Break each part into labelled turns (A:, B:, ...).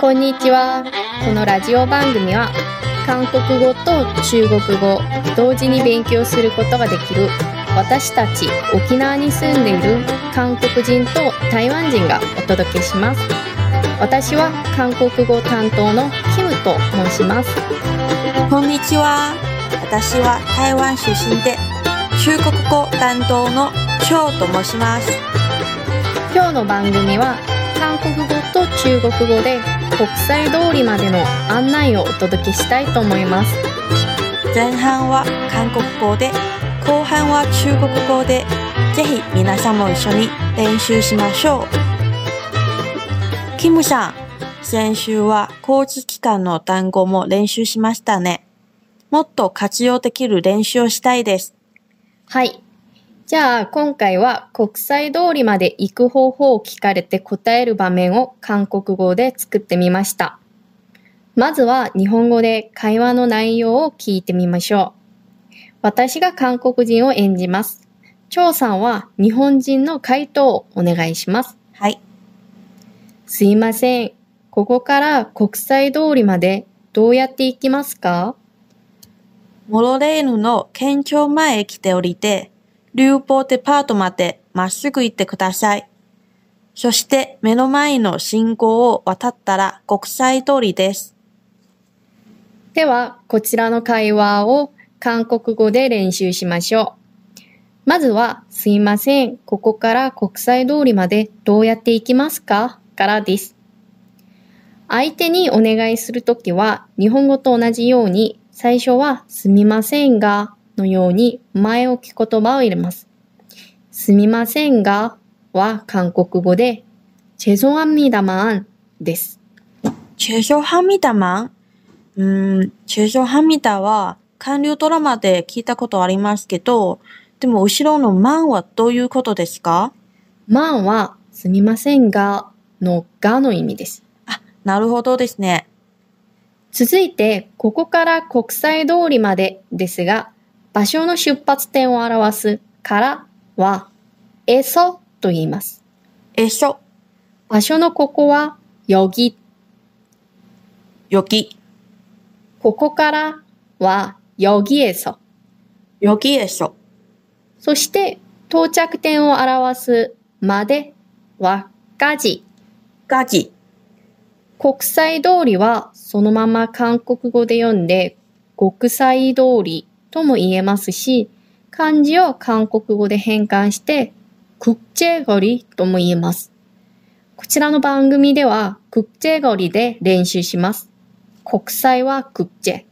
A: こんにちは。このラジオ番組は韓国語と中国語同時に勉強することができる私たち沖縄に住んでいる韓国人と台湾人がお届けします。私は韓国語担当のキムと申します。
B: こんにちは。私は台湾出身で中国語担当の張と申します。
A: 今日の番組は韓国語と中国語で国際通りまでの案内をお届けしたいと思います。
B: 前半は韓国語で、後半は中国語で、ぜひ皆さんも一緒に練習しましょう。キムさん、先週は工事期間の単語も練習しましたね。もっと活用できる練習をしたいです。
A: はい。じゃあ今回は国際通りまで行く方法を聞かれて答える場面を韓国語で作ってみました。まずは日本語で会話の内容を聞いてみましょう。私が韓国人を演じます。張さんは日本人の回答をお願いします。
B: はい。
A: すいません。ここから国際通りまでどうやって行きますか？
B: モロレーヌの県庁前へ来て降りて、流行デパートまでまっすぐ行ってください。そして目の前の信号を渡ったら国際通りです。
A: では、こちらの会話を韓国語で練習しましょう。まずは、すいません。ここから国際通りまでどうやって行きますか？からです。相手にお願いするときは、日本語と同じように、最初はすみませんがのように前置き言葉を入れます。すみませんがは韓国語で、チェソハミダマンです。
B: チェソハミダマンうん、チェソハミダは韓流ドラマで聞いたことありますけど、でも後ろのマンはどういうことですか
A: マンはすみませんがのがの意味です。
B: あ、なるほどですね。
A: 続いて、ここから国際通りまでですが、場所の出発点を表すからは、えそと言います。
B: えしょ、
A: 場所のここは、よぎ。
B: よき、
A: ここからは、よぎえそ。
B: よきえしょ、
A: そして、到着点を表すまでは、がじ。
B: がじ、
A: 国際通りはそのまま韓国語で読んで国際通りとも言えますし、漢字を韓国語で変換して、国際ごりとも言えます。こちらの番組では、国際ごりで練習します。国際は国際、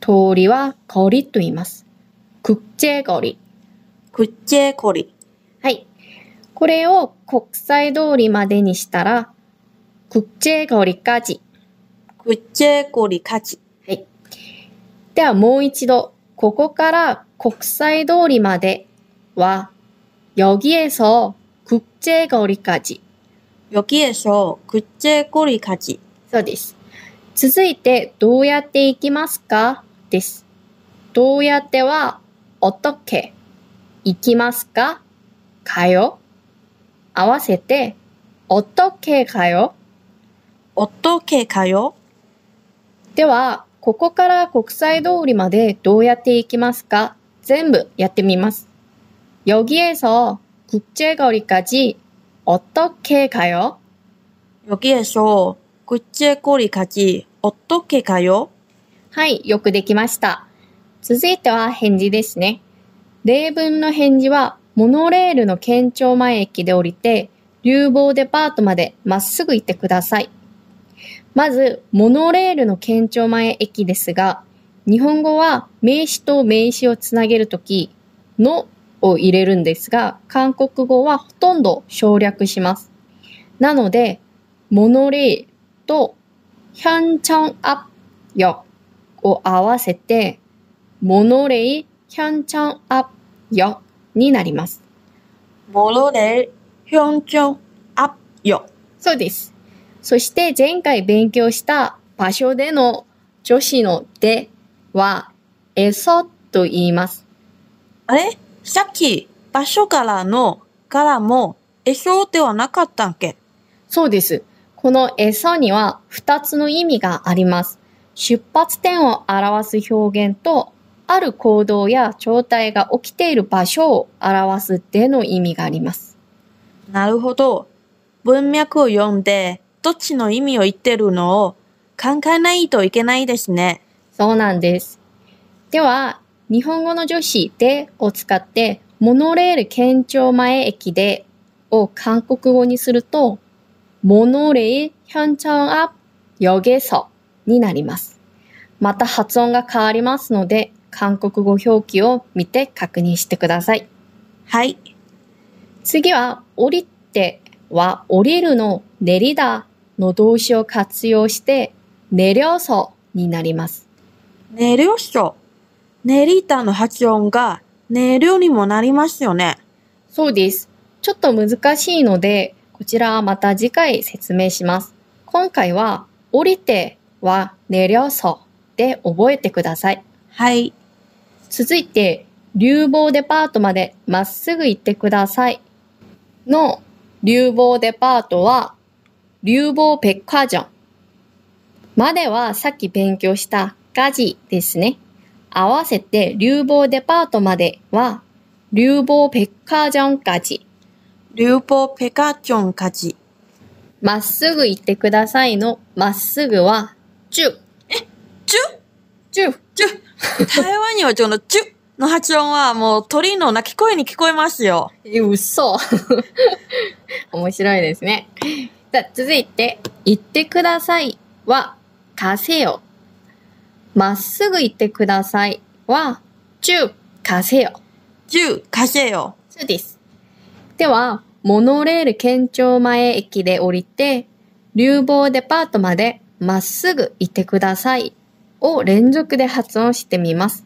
A: 通りは香りと言います。国際
B: 語り。国際語り。
A: はい。これを国際通りまでにしたら、国際語り
B: かじ。国際語りかじ。
A: はい。ではもう一度ここから国際通りまでは、여기에서 국제거리까지。
B: よきえしょ、くっちえこりかち、
A: そうです。続いて、どうやって行きますかです。どうやっては、어떻게行きますかかよ。合わせて、어떻게かよ。
B: おっとけかよ、
A: では、 ここから国際通りまでどうやって行きますか全部やってみます。여기에서 국제거리까지 어떻게 가요?
B: よきえしょ、くっちえこりかち、おっとけかよ、
A: はい、よくできました。続いては返事ですね。例文の返事は、モノレールの県庁前駅で降りて、流房デパートまでまっすぐ行ってください。 まず、モノレールの県庁前駅ですが、日本語は名詞と名詞をつなげるとき、のを入れるんですが、韓国語はほとんど省略します。なので、モノレールとヒャンチョンアップよを合わせて、モノレイヒャンチョンアップよになります。
B: モロレル、ヒョンチョン、アップよ。
A: そうです。そして前回勉強した場所での助詞のでは、えそと言います。
B: あれ？さっき、場所からの、からも、えしょではなかったっけ？
A: そうです。このエソには2つの意味があります。出発点を表す表現と、ある行動や状態が起きている場所を表すでの意味があります。
B: なるほど。文脈を読んで、どっちの意味を言ってるのを考えないといけないですね。
A: そうなんです。では、日本語の助詞でを使って、モノレール県庁前駅でを韓国語にすると、モノレール현청 앞 역에서になります。また発音が変わりますので、韓国語表記を見て確認してください。
B: はい。
A: 次は、降りては降りるの練りだ の動詞を活用して、내려서になります。
B: 寝りょしょ。寝りたの発音が寝りょにもなりますよね。
A: そうです。ちょっと難しいので、こちらはまた次回説明します。今回は、降りては내려서で覚えてください。
B: はい。
A: 続いて、流房デパートまでまっすぐ行ってください。の流房デパートは、 流房백화점まではさっき勉強したガジですね。合わせて流房デパートまでは、流房백화점까지
B: 流歩ペカチョンカジ。
A: まっすぐ行ってくださいのまっすぐは、チュ、
B: チュ
A: チュ、
B: チュ台湾にはこのチュの発音はもう鳥の鳴き声に聞こえますよ。
A: え嘘。面白いですね。 じゃ続いて、行ってくださいは、かせよ。まっすぐ行ってくださいは、じゅうかせよ。
B: じゅうかせよ。
A: そうです。では、モノレール県庁前駅で降りて、流房デパートまでまっすぐ行ってくださいを連続で発音してみます。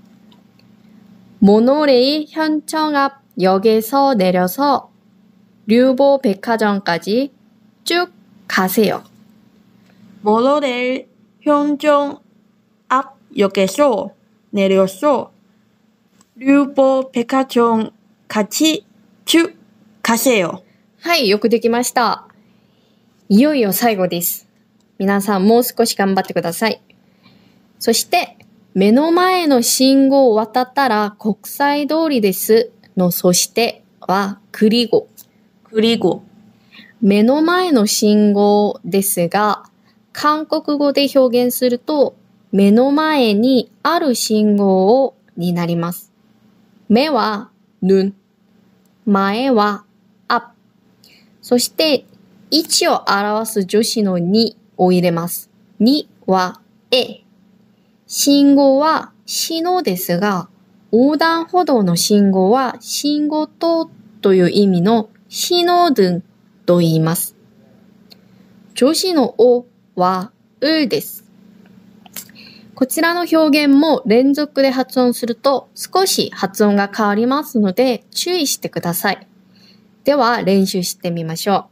A: モノレイ현청앞역에서내려서流房백화점까지 쭉 가세요.
B: モロレル현정 앞 역에서 내려서 류보 백화점 같이 쭉 가세요.
A: はい、よくできました。いよいよ最後です。皆さんもう少し頑張ってください。そして、目の前の信号を渡ったら国際通りですのそしてはクリゴ。
B: 그리고
A: 目の前の信号ですが、韓国語で表現すると、目の前にある信号をになります。目は 눈、 前は 앞、 そして位置を表す助詞のにを入れます。にはえ。信号はしのですが、横断歩道の信号は信号灯という意味のしのどんと言います。調子のおはうです。こちらの表現も連続で発音すると少し発音が変わりますので注意してください。では練習してみましょ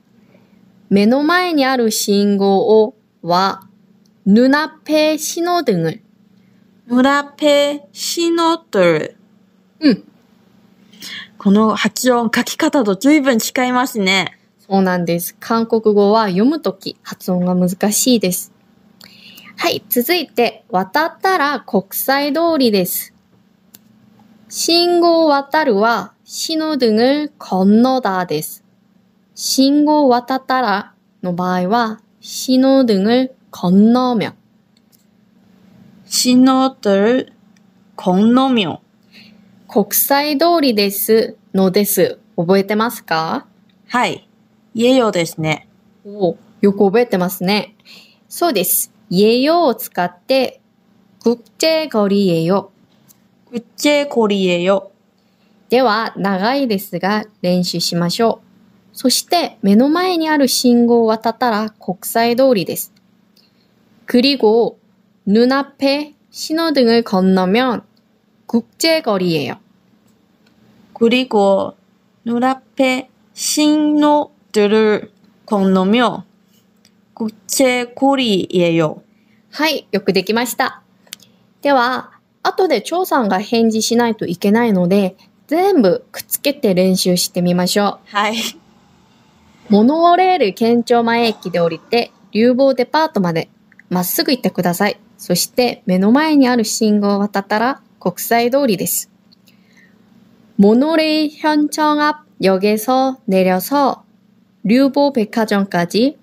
A: う。目の前にある信号をは、ぬなぺしの등을
B: ぬなぺしのどる。
A: うん。
B: この発音、書き方と随分違いますね。
A: そうなんです。韓国語は読むとき発音が難しいです。はい、続いて、渡ったら国際通りです。信号を渡るは、신호등을건너다です。信号を渡ったらの場合は、신호등을건너면。
B: 신호들 건너며
A: 国際通りですのです。覚えてますか
B: はい。 言えようですね。
A: およく覚えてますね。そうです。예요を使って、국제거리예요。
B: 국제거리예요.
A: では、長いですが練習しましょう。そして、目の前にある信号を渡ったら国際通りです。그리고 눈앞에 신호등을 건너면 국제거리예요.
B: 그리고 눈앞에 신호 들을 건너며 국제거리예요.
A: はい、よくできました。では、後で張さんが返事しないといけないので、全部くっつけて練習してみましょう。
B: はい。
A: モノレール県庁前駅で降りて、 流房デパートまでまっすぐ行ってください。そして目の前にある信号を渡ったら国際通りです。モノレ일 현청 앞 역에서 내려서 류보 백화점까지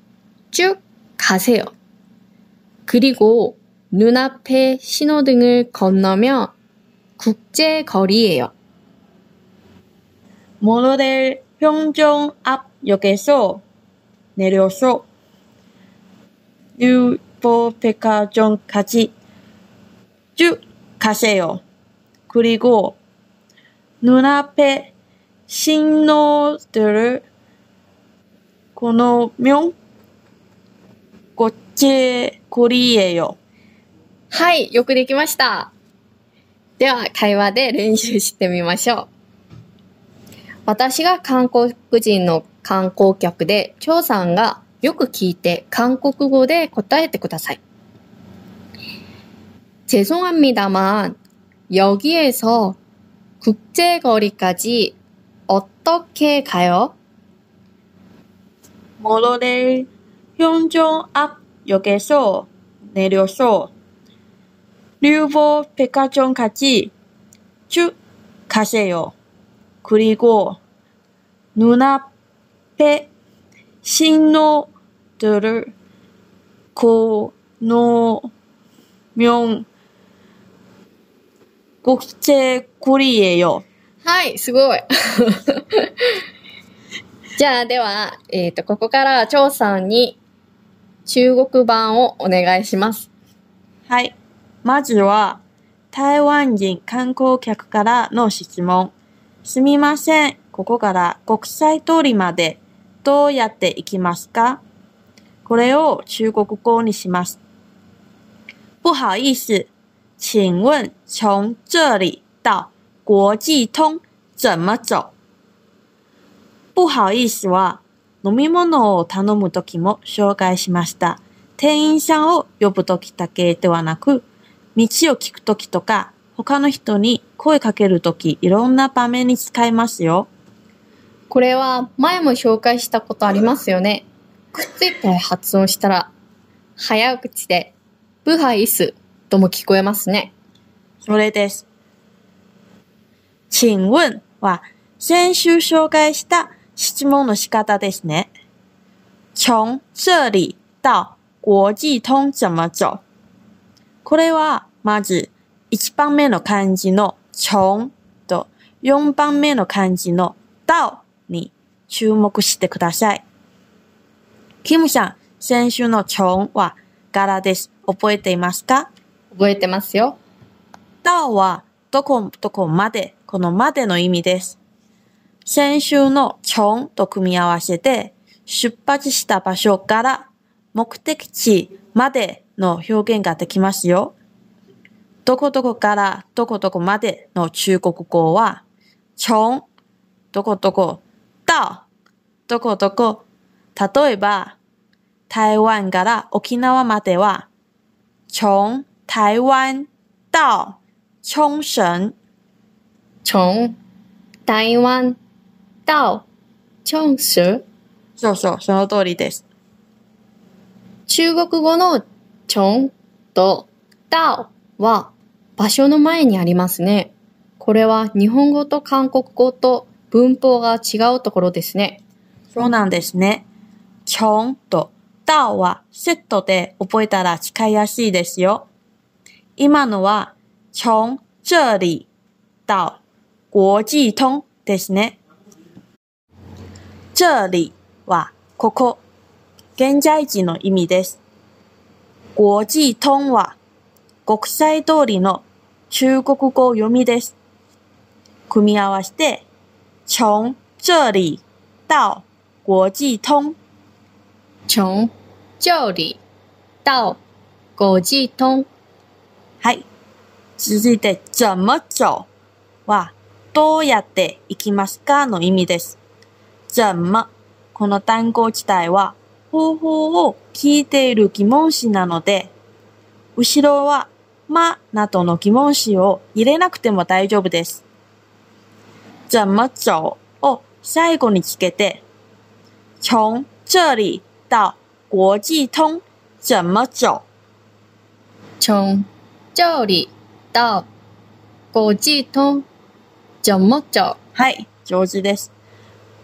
A: 쭉 가세요. 그리고 눈앞에 신호등을 건너며 국제거리예요.
B: 모노델 평정 앞역에서 내려서 류보 백화점까지 쭉 가세요. 그리고 눈앞에 신호들을 건너면 국제 거리예요.
A: はい、よくできました。では、会話で練習してみましょう。私が韓国人の観光客で、張さんがよく聞いて韓国語で答えてください。죄송합니다만, 여기에서 국제거리까지 어떻게 가요?
B: 모노레일 현종 앞 역에서 내려서 류보 백화점까지 쭉 가세요. 그리고 눈앞에 신호들을 건너면 국제거리예요.
A: はい、すごい。 じゃあ、では、えっ、と、ここから、張さんに中国版をお願いします。
B: はい。まずは、台湾人観光客からの質問。すみません。ここから国際通りまでどうやって行きますか？これを中国語にします。不好意思，请问从这里到国际通怎么走？不好意思は、飲み物を頼むときも紹介しました。店員さんを呼ぶときだけではなく、道を聞くときとか、他の人に声かけるとき、いろんな場面に使いますよ。
A: これは、前も紹介したことありますよね。くっついて発音したら、早口で、ブハイスとも聞こえますね。
B: それです。请問は、先週紹介した質問の仕方ですね。从这里到国際通怎么走これは、まず、1番目の漢字の从と4番目の漢字の到に注目してください。キムさん、先週の从は柄です。覚えていますか
A: 覚えてますよ。
B: 到はどこどこまで、このまでの意味です。先週の从と組み合わせて、出発した場所から目的地までの表現ができますよ。どこどこからどこどこまでの中国語は、从どこどこ到どこどこ。例えば、台湾から沖縄までは、从台湾到沖绳。
A: 从台湾到沖绳
B: そうそう、その通りです。
A: 中国語の从と到は場所の前にありますね。これは日本語と韓国語と文法が違うところですね。
B: そうなんですね。从と到はセットで覚えたら使いやすいですよ。今のは从这里到国際通ですね。这里はここ、現在地の意味です。国際通は国際通りの中国語読みです。組み合わせて、从这里到国際通。
A: 从这里到国際通
B: はい。続いて、怎么走は、どうやって行きますかの意味です。怎么、この単語自体は、方法を聞いている疑問詞なので、後ろは、まなどの疑問詞を入れなくても大丈夫です。怎么走を最後につけて、从这里到国际通？怎么走？
A: 从这里到国际通？怎么走？
B: はい、上手です。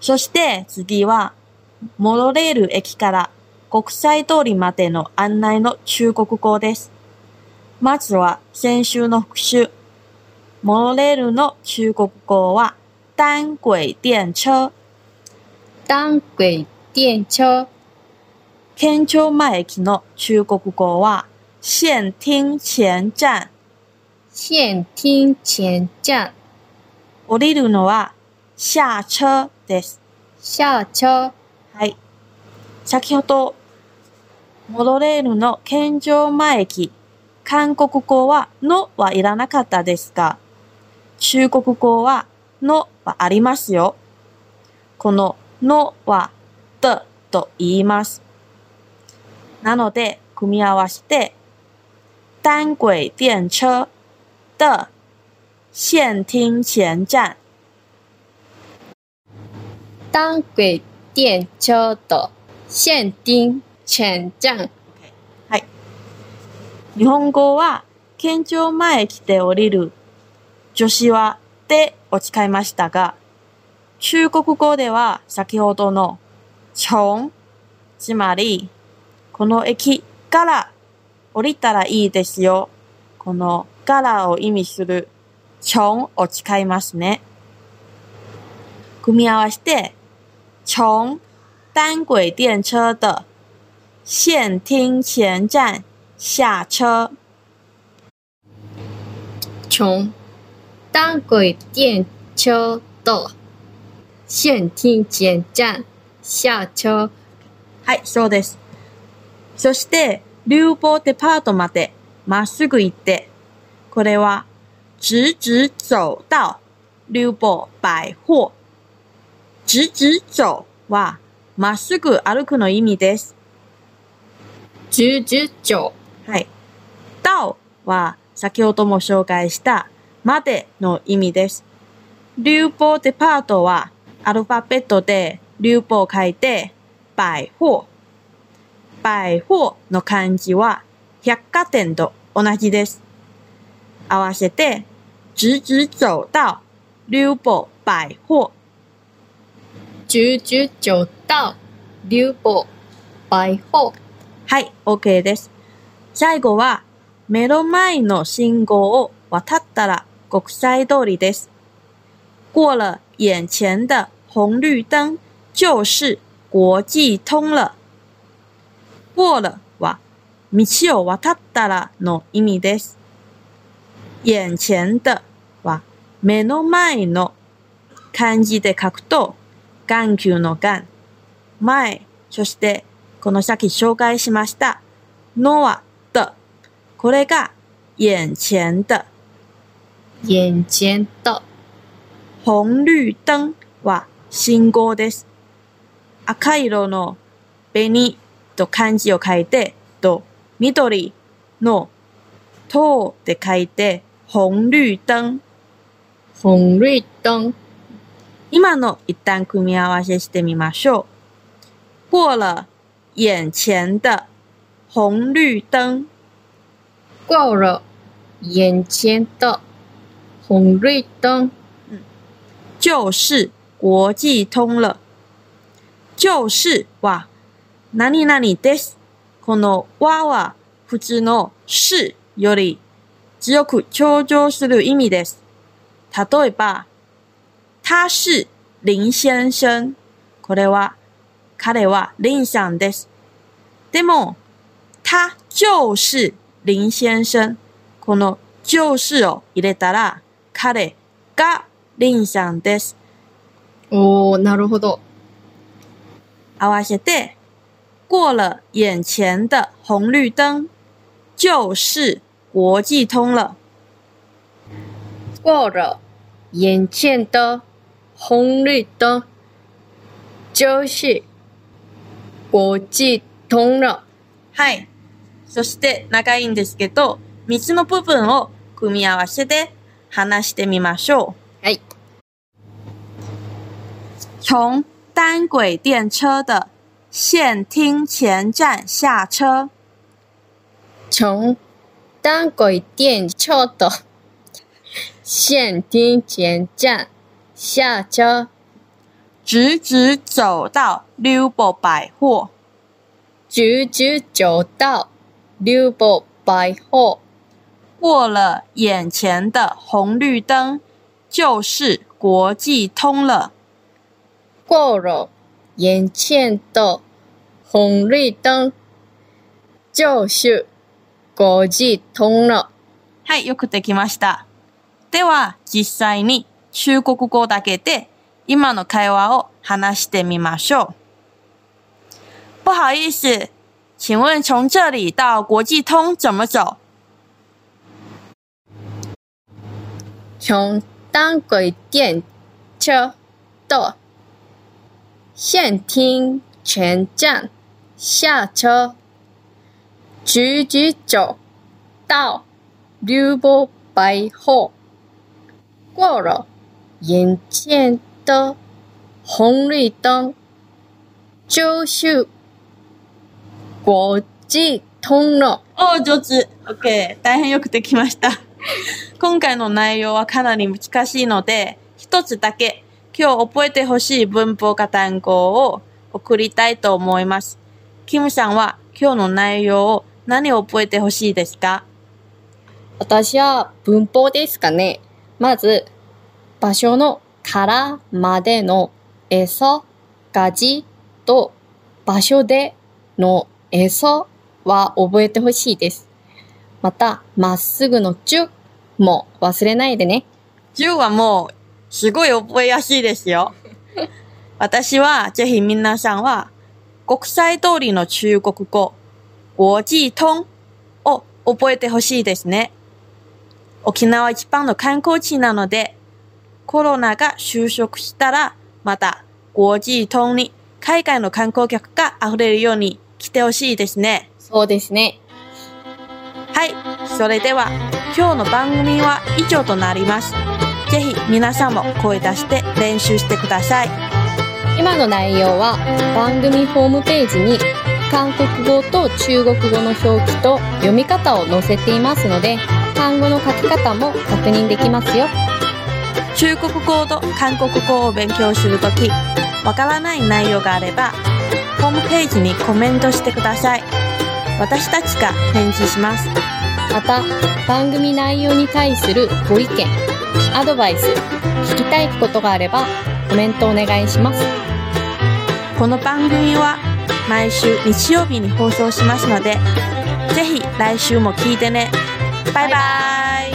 B: そして次は、モノレール駅から国際通りまでの案内の中国語です。まずは先週の復習。モノレールの中国語は单轨電車。
A: 单轨電車、
B: 県庁前駅の中国語は線厅前站。
A: 線厅前站、
B: 降りるのは下車です。
A: 下車、
B: はい。先ほど、モノレールの県庁前駅、韓国語はのはいらなかったですが、中国語はのはありますよ。こののは的と言います。なので、組み合わせて、单轨電車的線厅前站
A: 单轨電車と線廳前站、
B: はい。日本語は、県庁前駅で降りる助詞はでを使いましたが、中国語では先ほどの从、つまり、この駅から降りたらいいですよ。このからを意味する从を使いますね。組み合わせて、从单轨電車的线厅前站下车。
A: 從單軌電車と線廳前站下車、
B: はい、そうです。そして、流房デパートまでまっすぐ行って、これは、直直走到流房百貨。直直走は、まっすぐ歩くの意味です。
A: 十十条、
B: はい。到は、先ほども紹介した、までの意味です。流房デパートは、アルファベットで流房を書いて、百貨。百貨の漢字は、百貨店と同じです。合わせて、直直走到流房百貨。
A: 十十条到流房百貨、
B: はい、OK です。最後は、目の前の信号を渡ったら国際通りです。过了眼前的红绿灯就是国际通了。过了は、道を渡ったらの意味です。眼前的は、目の前の漢字で書くと、眼球の眼、前、そしてこの先紹介しました、のは的。これが眼前的。
A: 眼前的
B: 紅綠燈は信号です。赤色の紅と漢字を書いて、と緑の灯で書いて、紅綠燈。
A: 紅綠燈、
B: 今の一旦組み合わせしてみましょう。過了眼前的紅綠燈。
A: 過了眼前的紅綠燈、
B: 就是国际通了。就是は、何々です。このはは普通の是より強く強調する意味です。例えば、他是林先生。これは、彼は林さんです。でも、他就是林先生。この就是を入れたら、彼が林さんです。
A: おー、なるほど。
B: 合わせて、过了眼前的红绿灯，就是国际通了。
A: 过了眼前的 红绿灯，就是国际通了。
B: はい。そして長いんですけど、三つの部分を組み合わせて話してみましょう。
A: はい。
B: 从单轨电车的现厅前站下车。
A: 从单轨电车的线厅前站下车，
B: 直直走到六宝百货，
A: 直直走到六宝百货，
B: 过了眼前的红绿灯，就是国际通了。
A: 过了眼前的红绿灯，就是国际通了。
B: はい、よくできました。では、実際に 中国語だけで今の会話を話してみましょう。不好意思，请问从这里到国际通怎么走？
A: 从单轨电车的线厅前站下车，直直走到六宝百货，过了眼前的红绿灯，就是国际通了。
B: おー、上手。OK。大変よくできました。今回の内容はかなり難しいので、一つだけ今日覚えてほしい文法か単語を送りたいと思います。キムさんは今日の内容を何を覚えてほしいですか？
A: 私は文法ですかね。まず、場所のからまでのえそ、がじと場所でのえそは覚えてほしいです。また、まっすぐのちゅも忘れないでね。
B: 10はもうすごい覚えやすいですよ。私はぜひ皆さんは国際通りの中国語、国際通を覚えてほしいですね。沖縄一番の観光地なので、コロナが収束したら、また国際通に海外の観光客が溢れるように来てほしいですね。
A: そうですね。
B: はい。それでは、今日の番組は以上となります。ぜひ皆さんも声出して練習してください。
A: 今の内容は番組ホームページに韓国語と中国語の表記と読み方を載せていますので、単語の書き方も確認できますよ。
B: 中国語と韓国語を勉強するとき、わからない内容があれば、ホームページにコメントしてください。私たちが返事します。
A: また、番組内容に対するご意見、アドバイス、聞きたいことがあればコメントお願いします。
B: この番組は毎週日曜日に放送しますので、ぜひ来週も聞いてね。バイバイ